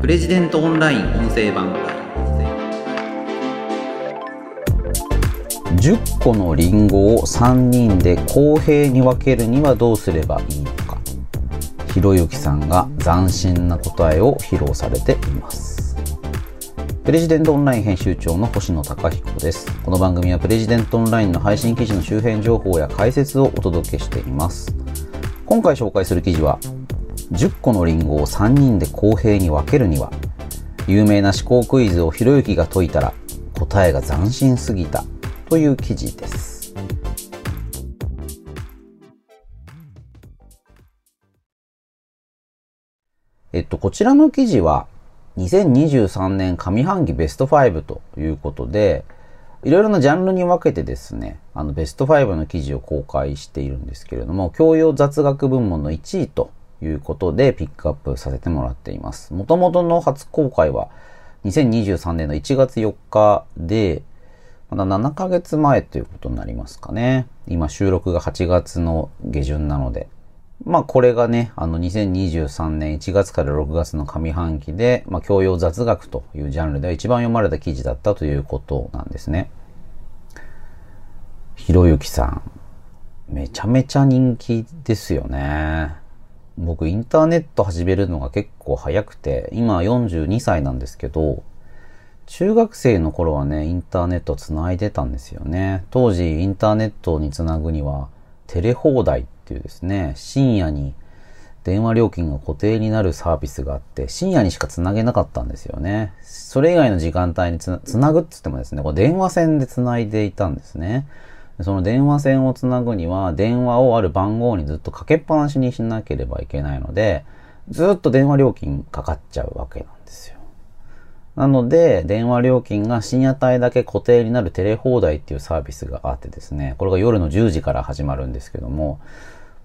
プレジデントオンライン音声版。10個のリンゴを3人で公平に分けるにはどうすればいいのか。ひろゆきさんが斬新な答えを披露されています。プレジデントオンライン編集長の星野貴彦です。この番組はプレジデントオンラインの配信記事の周辺情報や解説をお届けしています。今回紹介する記事は10個のリンゴを3人で公平に分けるには有名な思考クイズをひろゆきが解いたら答えが斬新すぎたという記事です。えっと、こちらの記事は2023年上半期ベスト5ということで、いろいろなジャンルに分けてですね、あのベスト5の記事を公開しているんですけれども、教養雑学部門の1位ということでピックアップさせてもらっています。元々の初公開は2023年の1月4日で、まだ7ヶ月前ということになりますかね。今収録が8月の下旬なので。まあこれがね、あの2023年1月から6月の上半期で、まあ教養雑学というジャンルでは一番読まれた記事だったということなんですね。ひろゆきさん、めちゃめちゃ人気ですよね。僕インターネット始めるのが結構早くて、今42歳なんですけど、中学生の頃はね、インターネット繋いでたんですよね。当時インターネットに繋ぐには、テレ放題っていうですね、深夜に電話料金が固定になるサービスがあって、深夜にしか繋げなかったんですよね。それ以外の時間帯につな繋ぐって言ってもですね、これ電話線で繋いでいたんですね。その電話線をつなぐには、電話をある番号にずっとかけっぱなしにしなければいけないので、ずっと電話料金かかっちゃうわけなんですよ。なので、電話料金が深夜帯だけ固定になるテレ放題っていうサービスがあってですね、これが夜の10時から始まるんですけども、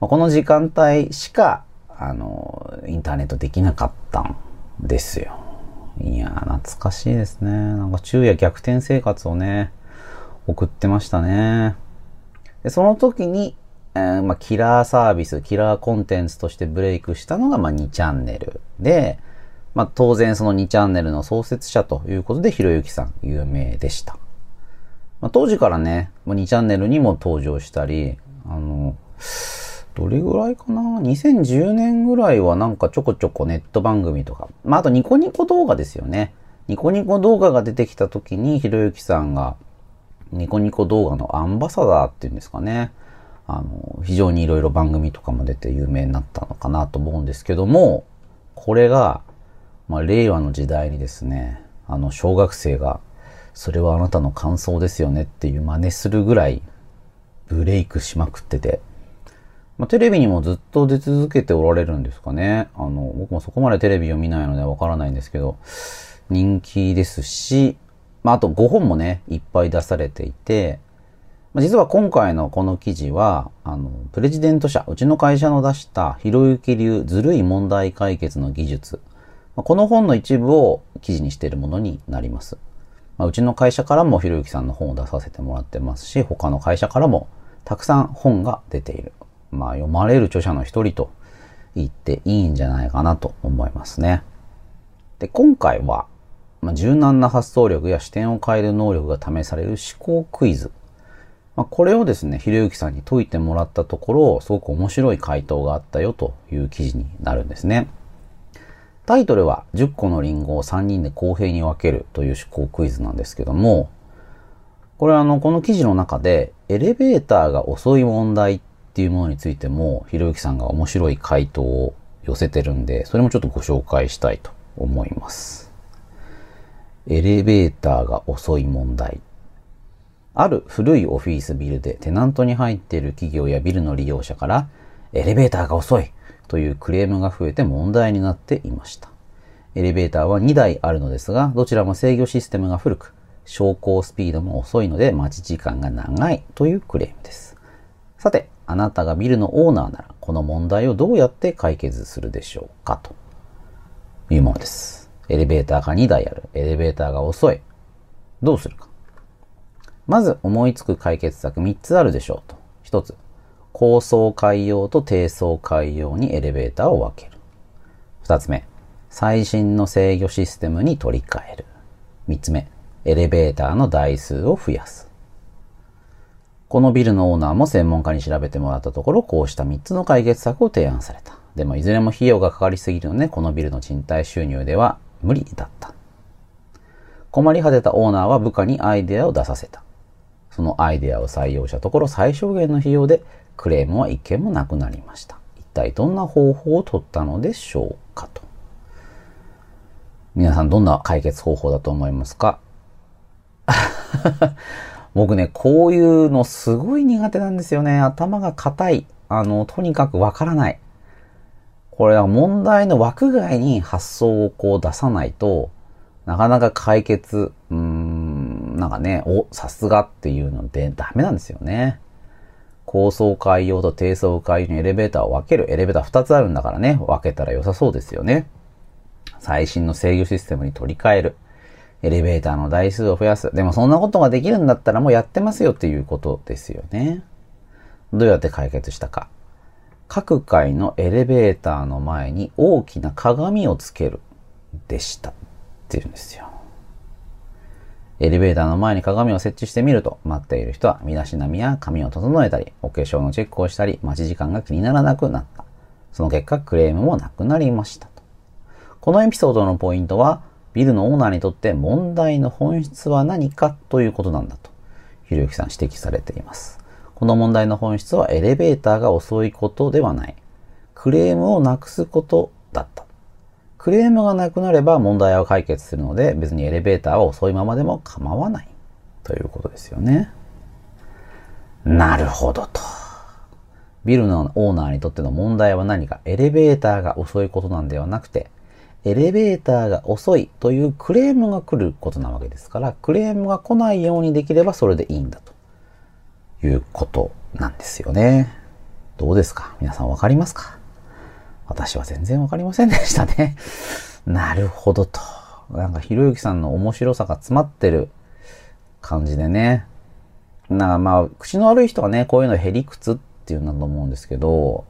この時間帯しか、あの、インターネットできなかったんですよ。いや懐かしいですね。なんか昼夜逆転生活をね、送ってましたね。でその時に、えー、まあ、キラーサービス、キラーコンテンツとしてブレイクしたのが、まあ、2チャンネルで、まあ、当然その2チャンネルの創設者ということで、ひろゆきさん有名でした。まあ、当時からね、2チャンネルにも登場したり、あの、どれぐらいかな ?2010 年ぐらいはなんかちょこちょこネット番組とか、まあ、あとニコニコ動画ですよね。ニコニコ動画が出てきた時に、ひろゆきさんが、ニコニコ動画のアンバサダーっていうんですかね。あの、非常にいろいろ番組とかも出て有名になったのかなと思うんですけども、これが、まあ、令和の時代にですね、あの、小学生が、それはあなたの感想ですよねっていう真似するぐらい、ブレイクしまくってて、まあ、テレビにもずっと出続けておられるんですかね。あの、僕もそこまでテレビを見ないのでわからないんですけど、人気ですし、まあ、あと5本もね、いっぱい出されていて、まあ、実は今回のこの記事は、あの、プレジデント社、うちの会社の出したひろゆき流ずるい問題解決の技術、まあ、この本の一部を記事にしているものになります。まあ、うちの会社からもひろゆきさんの本を出させてもらってますし、他の会社からもたくさん本が出ている。まあ、読まれる著者の一人と言っていいんじゃないかなと思いますね。で、今回は、まあ、柔軟な発想力や視点を変える能力が試される思考クイズ。まあ、これをですね、ひろゆきさんに解いてもらったところ、すごく面白い回答があったよという記事になるんですね。タイトルは10個のリンゴを3人で公平に分けるという思考クイズなんですけども、これはあの、この記事の中でエレベーターが遅い問題っていうものについても、ひろゆきさんが面白い回答を寄せてるんで、それもちょっとご紹介したいと思います。エレベーターが遅い問題。ある古いオフィスビルでテナントに入っている企業やビルの利用者から、エレベーターが遅いというクレームが増えて問題になっていました。エレベーターは2台あるのですが、どちらも制御システムが古く、昇降スピードも遅いので待ち時間が長いというクレームです。さて、あなたがビルのオーナーなら、この問題をどうやって解決するでしょうかというものです。エレベーターが2台ある。エレベーターが遅い。どうするか。まず思いつく解決策3つあるでしょうと。1つ、高層階用と低層階用にエレベーターを分ける。2つ目、最新の制御システムに取り替える。3つ目、エレベーターの台数を増やす。このビルのオーナーも専門家に調べてもらったところ、こうした3つの解決策を提案された。でもいずれも費用がかかりすぎるので、このビルの賃貸収入では無理だった。困り果てたオーナーは部下にアイデアを出させた。そのアイデアを採用したところ、最小限の費用でクレームは一件もなくなりました。一体どんな方法を取ったのでしょうかと。皆さんどんな解決方法だと思いますか？僕ね、こういうのすごい苦手なんですよね。頭が硬い。あの、とにかくわからない。これは問題の枠外に発想をこう出さないと、なかなか解決、うーん、なんかね、お、さすがっていうのでダメなんですよね。高層階用と低層階用にエレベーターを分ける。エレベーター2つあるんだからね、分けたら良さそうですよね。最新の制御システムに取り替える。エレベーターの台数を増やす。でもそんなことができるんだったらもうやってますよっていうことですよね。どうやって解決したか。各階のエレベーターの前に大きな鏡をつけるでしたっていうんですよ。エレベーターの前に鏡を設置してみると、待っている人は身だしなみや髪を整えたり、お化粧のチェックをしたり、待ち時間が気にならなくなった。その結果、クレームもなくなりましたと。このエピソードのポイントは、ビルのオーナーにとって問題の本質は何かということなんだと、ひろゆきさん指摘されています。この問題の本質はエレベーターが遅いことではない。クレームをなくすことだった。クレームがなくなれば問題は解決するので別にエレベーターは遅いままでも構わない。ということですよね。なるほどと。ビルのオーナーにとっての問題は何かエレベーターが遅いことなんではなくてエレベーターが遅いというクレームが来ることなわけですから、クレームが来ないようにできればそれでいいんだということなんですよね。どうですか？皆さんわかりますか？私は全然わかりませんでしたね。なるほどと。なんかひろゆきさんの面白さが詰まってる感じでね。なまあ、口の悪い人はね、こういうのへりくつっていうんだと思うんですけど、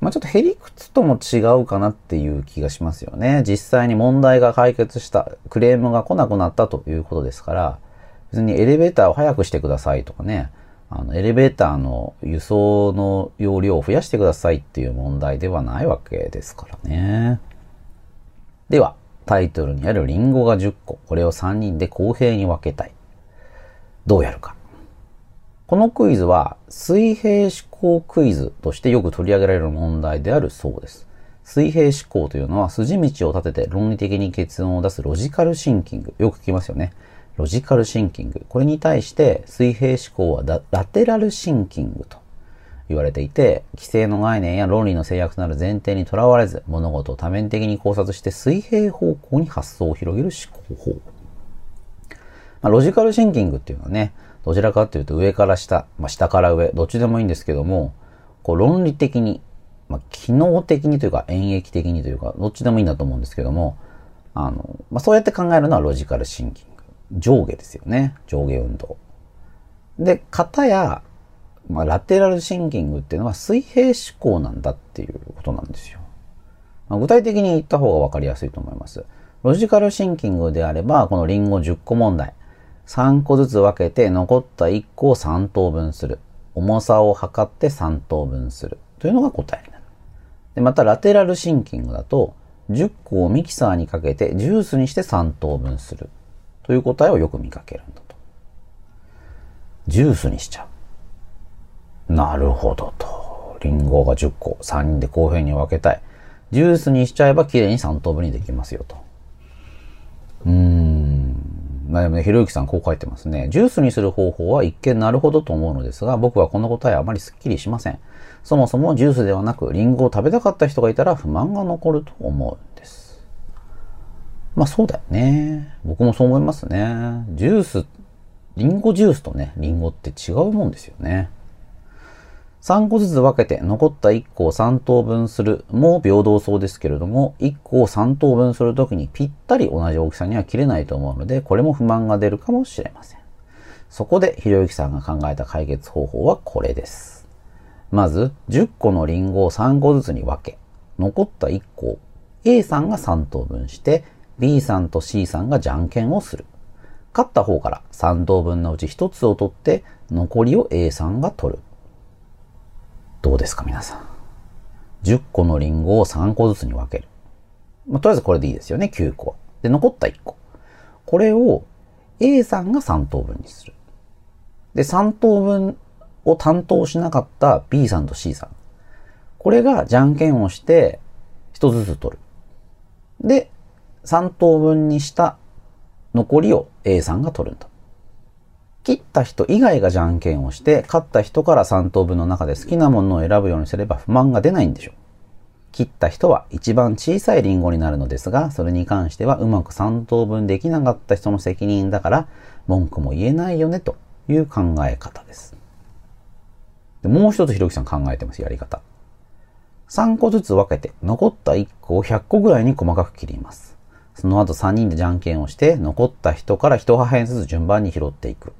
まあ、ちょっとへりくつとも違うかなっていう気がしますよね。実際に問題が解決した、クレームが来なくなったということですから、別にエレベーターを早くしてくださいとかね、あの、エレベーターの輸送の容量を増やしてくださいっていう問題ではないわけですからね。では、タイトルにあるリンゴが10個、これを3人で公平に分けたい。どうやるか。このクイズは水平思考クイズとしてよく取り上げられる問題であるそうです。水平思考というのは筋道を立てて論理的に結論を出すロジカルシンキング。よく聞きますよね。ロジカルシンキング。これに対して水平思考はラテラルシンキングと言われていて、規制の概念や論理の制約となる前提にとらわれず、物事を多面的に考察して水平方向に発想を広げる思考法。まあ、ロジカルシンキングっていうのはね、どちらかというと上から下、まあ、下から上、どっちでもいいんですけども、こう論理的に、まあ、機能的にというか演繹的にというか、どっちでもいいんだと思うんですけども、あの、まあ、そうやって考えるのはロジカルシンキング。上下ですよね。上下運動。で、型や、まあ、ラテラルシンキングっていうのは水平思考なんだっていうことなんですよ。まあ、具体的に言った方がわかりやすいと思います。ロジカルシンキングであれば、このリンゴ10個問題。3個ずつ分けて残った1個を3等分する。重さを測って3等分する。というのが答えになる。で、またラテラルシンキングだと、10個をミキサーにかけてジュースにして3等分する。という答えをよく見かけるんだと。ジュースにしちゃう。なるほどと。リンゴが10個、3人で公平に分けたい。ジュースにしちゃえば綺麗に3等分にできますよと。うーん。まあでもね、ひろゆきさんこう書いてますね。ジュースにする方法は一見なるほどと思うのですが、僕はこの答えはあまりスッキリしません。そもそもジュースではなく、リンゴを食べたかった人がいたら不満が残ると思うんです。まあそうだよね。僕もそう思いますね。ジュース、リンゴジュースとね、リンゴって違うもんですよね。3個ずつ分けて残った1個を3等分するも平等そうですけれども、1個を3等分するときにぴったり同じ大きさには切れないと思うので、これも不満が出るかもしれません。そこでひろゆきさんが考えた解決方法はこれです。まず、10個のリンゴを3個ずつに分け、残った1個を A さんが3等分して、B さんと C さんがじゃんけんをする。勝った方から3等分のうち1つを取って、残りを A さんが取る。どうですか皆さん。10個のリンゴを3個ずつに分ける。まあ、とりあえずこれでいいですよね、9個。で、残った1個。これを A さんが3等分にする。で、3等分を担当しなかった B さんと C さん。これがじゃんけんをして1つずつ取る。で、3等分にした残りを A さんが取るんだ。切った人以外がじゃんけんをして、勝った人から3等分の中で好きなものを選ぶようにすれば不満が出ないんでしょう。切った人は一番小さいリンゴになるのですが、それに関してはうまく3等分できなかった人の責任だから、文句も言えないよね、という考え方です。でもう一つひろきさん考えてます、やり方。3個ずつ分けて、残った1個を100個ぐらいに細かく切ります。その後3人でじゃんけんをして、残った人から1破片ずつ順番に拾っていく。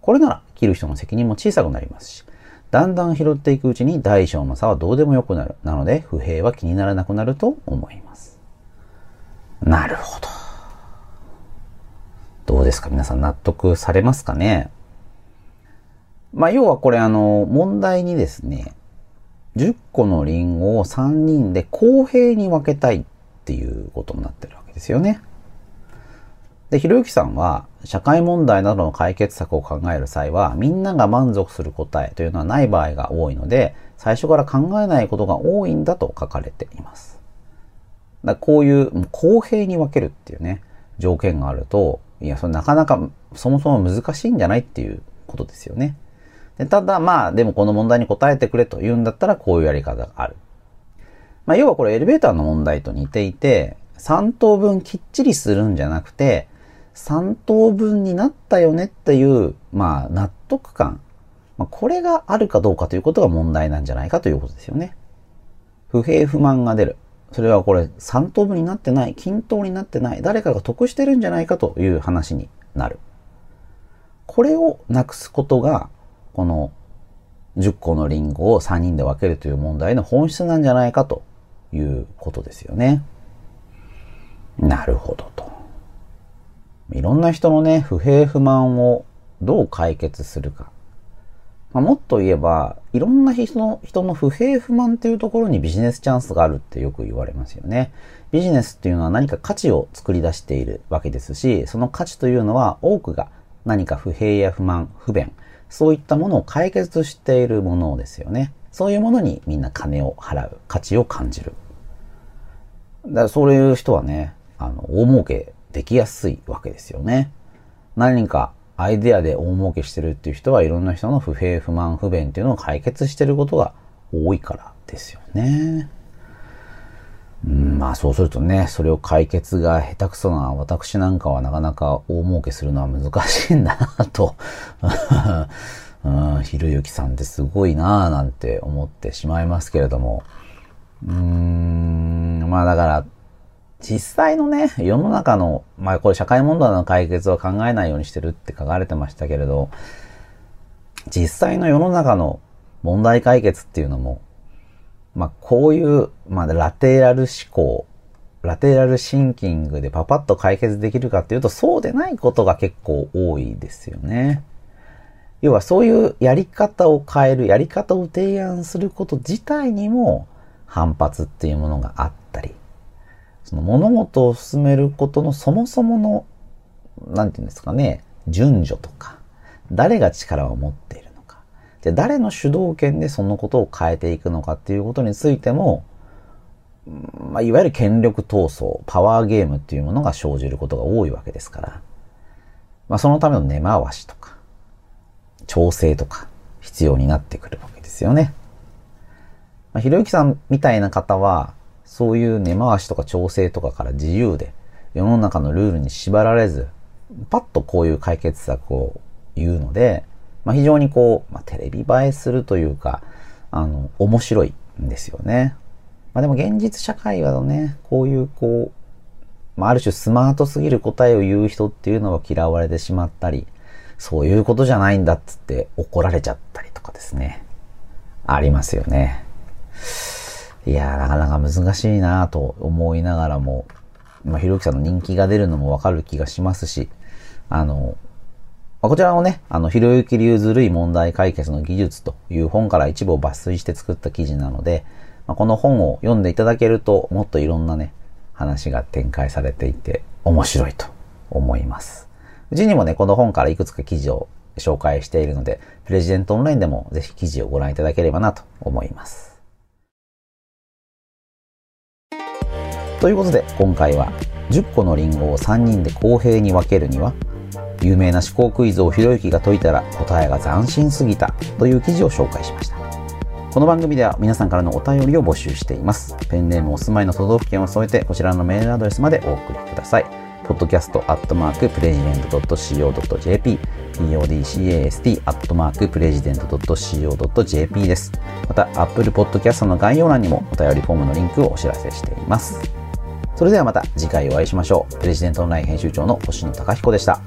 これなら、切る人の責任も小さくなりますし、だんだん拾っていくうちに大小の差はどうでもよくなる。なので、不平は気にならなくなると思います。なるほど。どうですか？皆さん納得されますかね？まあ、要はこれあの、問題にですね、10個のリンゴを3人で公平に分けたいっていうことになってるわけですよね。で、ひろゆきさんは、社会問題などの解決策を考える際は、みんなが満足する答えというのはない場合が多いので、最初から考えないことが多いんだと書かれています。だこういう公平に分けるっていうね、条件があると、いや、それなかなかそもそも難しいんじゃないっていうことですよね。でただまあ、でもこの問題に答えてくれと言うんだったらこういうやり方がある。まあ、要はこれエレベーターの問題と似ていて、3等分きっちりするんじゃなくて、3等分になったよねっていう、まあ、納得感。まあ、これがあるかどうかということが問題なんじゃないかということですよね。不平不満が出る。それはこれ3等分になってない、均等になってない、誰かが得してるんじゃないかという話になる。これをなくすことがこの10個のリンゴを3人で分けるという問題の本質なんじゃないかということですよね。なるほどと。いろんな人のね、不平不満をどう解決するか。まあ、もっと言えば、いろんな人の人の不平不満っていうところにビジネスチャンスがあるってよく言われますよね。ビジネスっていうのは何か価値を作り出しているわけですし、その価値というのは多くが何か不平や不満、不便、そういったものを解決しているものですよね。そういうものにみんな金を払う、価値を感じる。だからそういう人はね、あの、大儲けできやすいわけですよね。何かアイデアで大儲けしてるっていう人はいろんな人の不平不満不便っていうのを解決してることが多いからですよね。うん、まあそうするとね、それを解決が下手くそな私なんかはなかなか大儲けするのは難しいんだなと、うん、ひろゆきさんってすごいなぁなんて思ってしまいますけれども、うーん、まあだから、実際のね、世の中の、まあこれ社会問題の解決は考えないようにしてるって書かれてましたけれど、実際の世の中の問題解決っていうのも、まあ、こういう、まあ、ラテラル思考、ラテラルシンキングでパパッと解決できるかっていうと、そうでないことが結構多いですよね。要はそういうやり方を変える、やり方を提案すること自体にも反発っていうものがあったり、その物事を進めることのそもそもの、なんていうんですかね、順序とか、誰が力を持っているのかで、誰の主導権でそのことを変えていくのかっていうことについても、まあ、いわゆる権力闘争、パワーゲームっていうものが生じることが多いわけですから、まあ、そのための根回しとか、調整とか必要になってくるわけですよね。まあ、ひろゆきさんみたいな方は、そういう根回しとか調整とかから自由で、世の中のルールに縛られず、パッとこういう解決策を言うので、まあ、非常にこう、まあ、テレビ映えするというか、あの、面白いんですよね。まあ、でも現実社会はね、こういうこう、まあ、ある種スマートすぎる答えを言う人っていうのは嫌われてしまったり、そういうことじゃないんだっつって怒られちゃったりとかですね。ありますよね。いやー、なかなか難しいなと思いながらも、まあ、ひろゆきさんの人気が出るのもわかる気がしますし、あの、まあ、こちらのね、あの、ひろゆき流ずるい問題解決の技術という本から一部を抜粋して作った記事なので、まあ、この本を読んでいただけると、もっといろんなね、話が展開されていて面白いと思います。うちにもね、この本からいくつか記事を紹介しているので、プレジデントオンラインでもぜひ記事をご覧いただければなと思います。ということで、今回は10個のリンゴを3人で公平に分けるには、有名な思考クイズをひろゆきが解いたら答えが斬新すぎたという記事を紹介しました。この番組では皆さんからのお便りを募集しています。ペンネームお住まいの都道府県を添えてこちらのメールアドレスまでお送りください。podcast アットマークプレジデント .co.jp podcast アットマークプレジデント .co.jp です。また Apple Podcast の概要欄にもお便りフォームのリンクをお知らせしています。それではまた次回お会いしましょう。プレジデントオンライン編集長の星野貴彦でした。